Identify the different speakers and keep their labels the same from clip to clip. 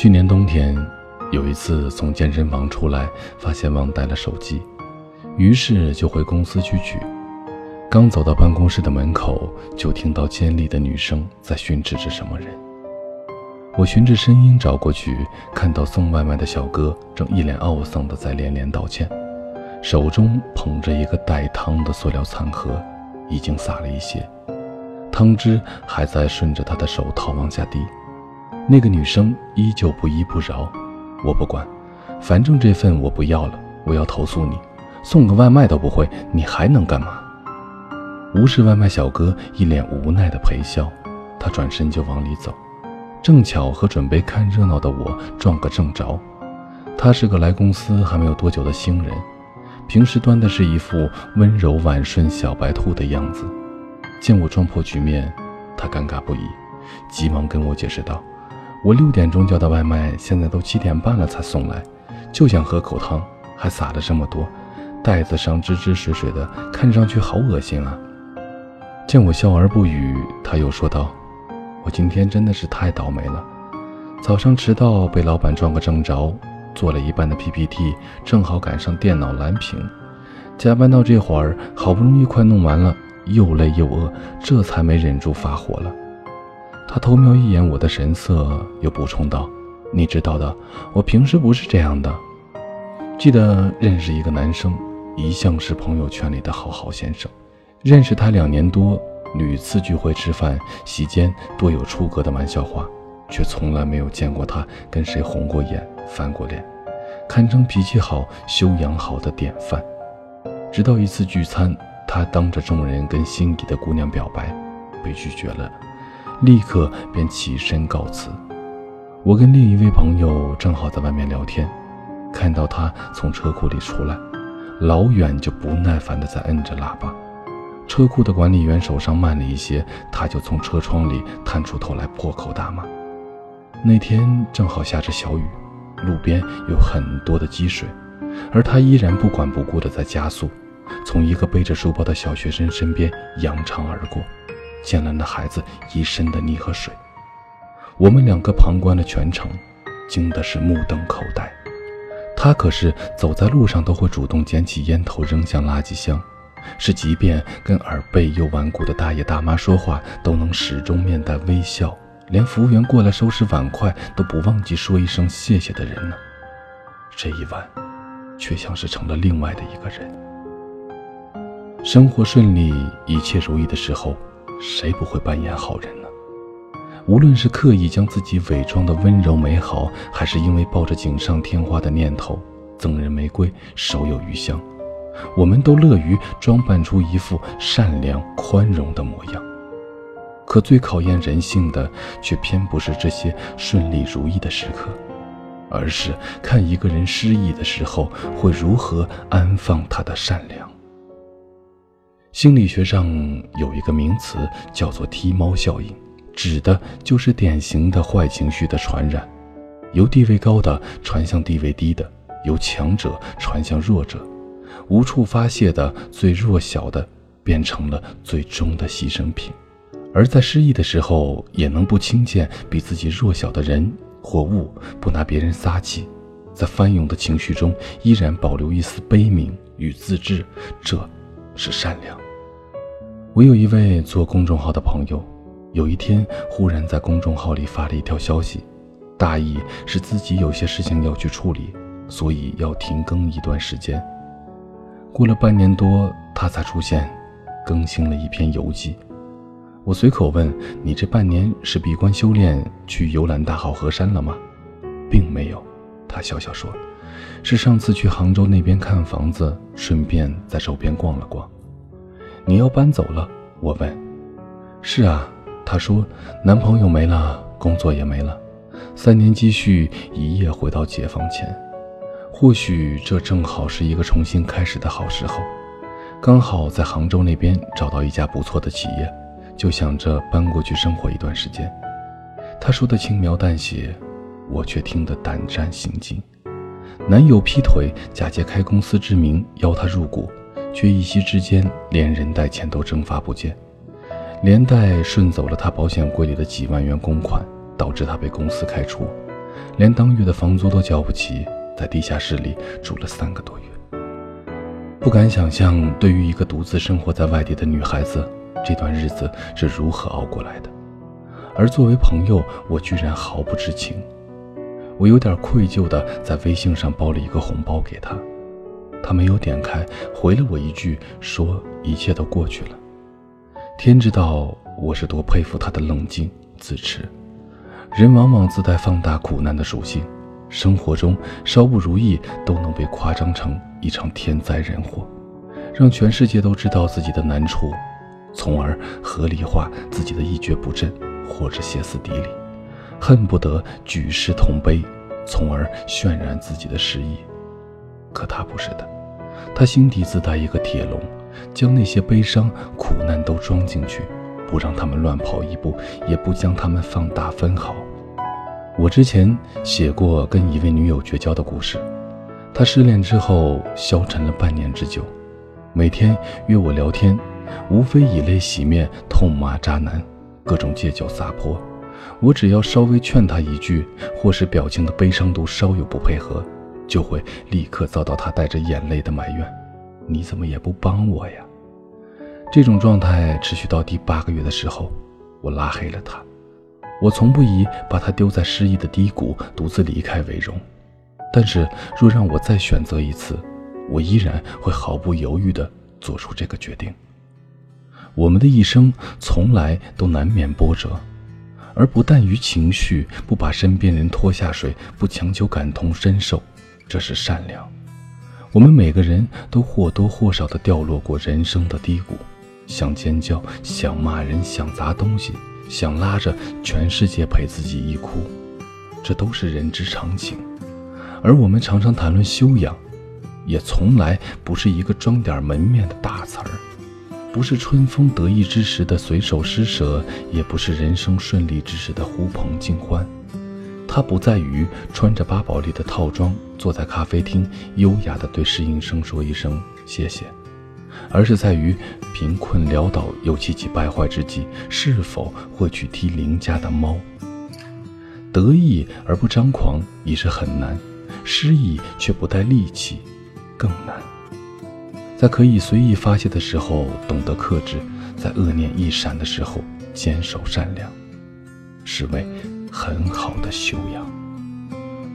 Speaker 1: 去年冬天，有一次从健身房出来，发现忘带了手机，于是就回公司去取。刚走到办公室的门口，就听到尖利的女声在训斥着什么人。我循着声音找过去，看到送外卖的小哥正一脸懊丧地在连连道歉，手中捧着一个带汤的塑料餐盒，已经洒了一些，汤汁还在顺着他的手套往下滴。那个女生依旧不依不饶，我不管，反正这份我不要了，我要投诉你，送个外卖都不会，你还能干嘛？无视外卖小哥一脸无奈的陪笑，他转身就往里走，正巧和准备看热闹的我撞个正着。他是个来公司还没有多久的新人，平时端的是一副温柔婉顺小白兔的样子，见我撞破局面，他尴尬不已，急忙跟我解释道。我六点钟叫的外卖，现在都七点半了才送来，就想喝口汤，还撒了这么多，袋子上汁汁水水的，看上去好恶心啊！见我笑而不语，他又说道：“我今天真的是太倒霉了，早上迟到被老板撞个正着，做了一半的 PPT，正好赶上电脑蓝屏，加班到这会儿，好不容易快弄完了，又累又饿，这才没忍住发火了。”他偷瞄一眼我的神色，又补充道：“你知道的，我平时不是这样的。记得认识一个男生，一向是朋友圈里的好好先生。认识他两年多，屡次聚会吃饭，席间多有出格的玩笑话，却从来没有见过他跟谁红过眼、翻过脸，堪称脾气好、修养好的典范。直到一次聚餐，他当着众人跟心仪的姑娘表白，被拒绝了。”立刻便起身告辞。我跟另一位朋友正好在外面聊天，看到他从车库里出来，老远就不耐烦地在摁着喇叭。车库的管理员手上慢了一些，他就从车窗里探出头来破口大骂。那天正好下着小雨，路边有很多的积水，而他依然不管不顾地在加速，从一个背着书包的小学生身边扬长而过。溅了那孩子一身的泥和水，我们两个旁观了全程，惊的是目瞪口呆。他可是走在路上都会主动捡起烟头扔向垃圾箱，是即便跟耳背又顽固的大爷大妈说话都能始终面带微笑，连服务员过来收拾碗筷都不忘记说一声谢谢的人呢。这一晚，却像是成了另外的一个人。生活顺利，一切如意的时候。谁不会扮演好人呢？无论是刻意将自己伪装的温柔美好，还是因为抱着锦上添花的念头，赠人玫瑰，手有余香，我们都乐于装扮出一副善良宽容的模样。可最考验人性的，却偏不是这些顺利如意的时刻，而是看一个人失意的时候，会如何安放他的善良。心理学上有一个名词叫做“踢猫效应”，指的就是典型的坏情绪的传染，由地位高的传向地位低的，由强者传向弱者，无处发泄的最弱小的变成了最终的牺牲品，而在失意的时候也能不轻贱比自己弱小的人或物，不拿别人撒气，在翻涌的情绪中依然保留一丝悲悯与自知，这。是善良。我有一位做公众号的朋友，有一天忽然在公众号里发了一条消息，大意是自己有些事情要去处理，所以要停更一段时间。过了半年多，他才出现，更新了一篇游记。我随口问：“你这半年是闭关修炼，去游览大好河山了吗？”并没有，他笑笑说。是上次去杭州那边看房子，顺便在周边逛了逛。你要搬走了？我问。是啊，她说，男朋友没了，工作也没了，三年积蓄一夜回到解放前。或许这正好是一个重新开始的好时候。刚好在杭州那边找到一家不错的企业，就想着搬过去生活一段时间。他说的轻描淡写，我却听得胆战心惊。男友劈腿，假借开公司之名邀她入股，却一夕之间连人带钱都蒸发不见，连带顺走了他保险柜里的几万元公款，导致他被公司开除。连当月的房租都交不起，在地下室里住了三个多月。不敢想象，对于一个独自生活在外地的女孩子，这段日子是如何熬过来的。而作为朋友，我居然毫不知情。我有点愧疚地在微信上包了一个红包给她，他没有点开，回了我一句，说一切都过去了。天知道我是多佩服他的冷静自持。人往往自带放大苦难的属性，生活中稍不如意都能被夸张成一场天灾人祸，让全世界都知道自己的难处，从而合理化自己的一蹶不振或者歇斯底里，恨不得举世同悲，从而渲染自己的失意。可他不是的，他心底自带一个铁笼，将那些悲伤苦难都装进去。不让他们乱跑一步，也不将他们放大分毫。我之前写过跟一位女友绝交的故事，她失恋之后消沉了半年之久，每天约我聊天，无非以泪洗面，痛骂渣男，各种借酒撒泼。我只要稍微劝她一句，或是表情的悲伤度稍有不配合，就会立刻遭到他带着眼泪的埋怨：“你怎么也不帮我呀？”这种状态持续到第八个月的时候，我拉黑了他。我从不以把他丢在失意的低谷独自离开为荣，但是若让我再选择一次，我依然会毫不犹豫地做出这个决定。我们的一生从来都难免波折，而不惮于情绪，不把身边人拖下水，不强求感同身受，这是善良。我们每个人都或多或少地掉落过人生的低谷。想尖叫，想骂人，想砸东西，想拉着全世界陪自己一哭，这都是人之常情。而我们常常谈论修养，也从来不是一个装点门面的大词儿，不是春风得意之时的随手施舍，也不是人生顺利之时的呼朋尽欢。它不在于穿着巴宝莉的套装，坐在咖啡厅，优雅地对侍应生说一声谢谢。而是在于贫困潦倒又气急败坏之际，是否会去踢邻家的猫？得意而不张狂已是很难，失意却不带戾气更难。在可以随意发泄的时候懂得克制，在恶念一闪的时候坚守善良，是为很好的修养。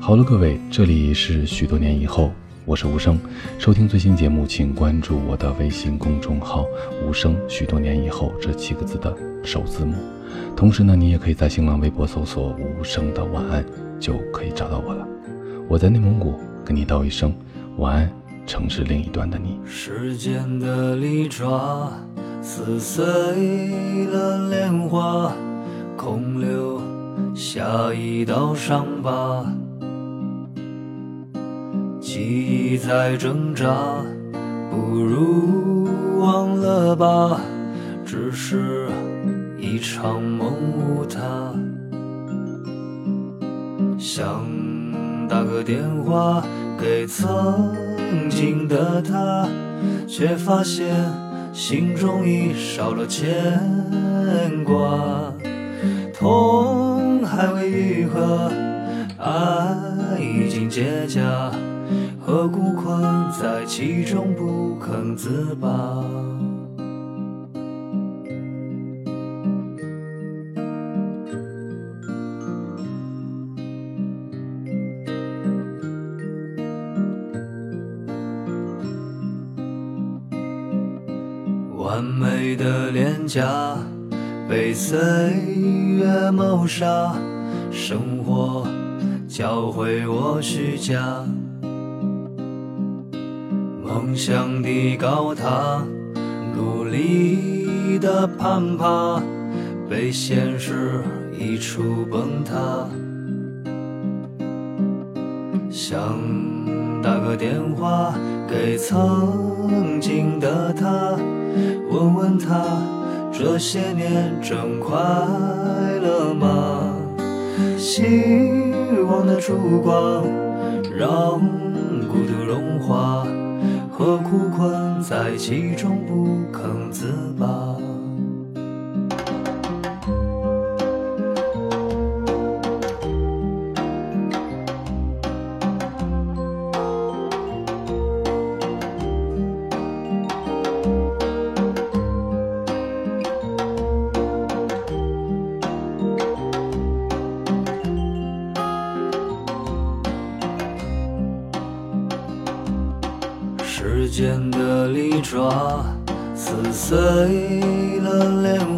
Speaker 1: 好了，各位，这里是许多年以后。我是无声，收听最新节目，请关注我的微信公众号“无声”。许多年以后，这七个字的首字母。同时呢，你也可以在新浪微博搜索“无声的晚安”，就可以找到我了。我在内蒙古跟你道一声晚安，城市另一端的你。
Speaker 2: 时间的利爪撕碎了莲花，空留下一道伤疤。记忆在挣扎，不如忘了吧，只是一场梦无他。想打个电话给曾经的他，却发现心中已少了牵挂，痛还未愈合，爱已经结痂。何故困在其中不肯自拔？完美的脸颊被岁月谋杀，生活教会我虚假。梦想的高塔，努力的攀爬，被现实一触崩塌。想打个电话给曾经的他，问问他这些年真快乐吗？希望的烛光让孤独融化。何苦困在其中不肯自拔？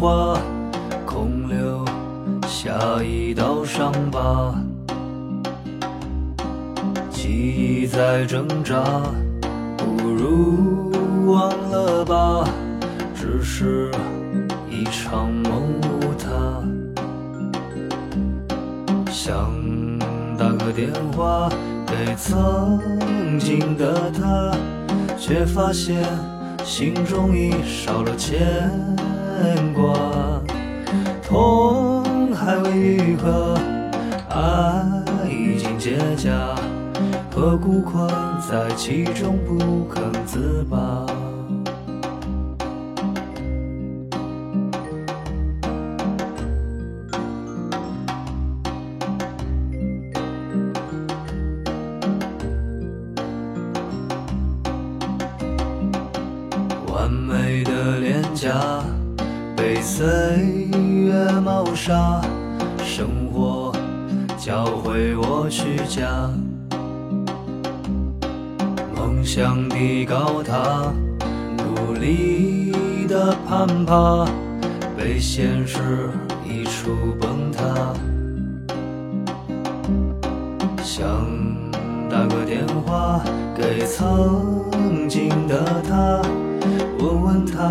Speaker 2: 花，空留下一道伤疤。记忆在挣扎，不如忘了吧，只是一场梦无他。想打个电话。给曾经的他，却发现心中已少了牵挂牵挂，痛还未愈合，爱已经结痂，何故困在其中不肯自拔？完美的脸颊被岁月谋杀，生活教会我虚假，梦想的高塔努力的攀爬，被现实一触崩塌。想打个电话给曾经的他。问问他，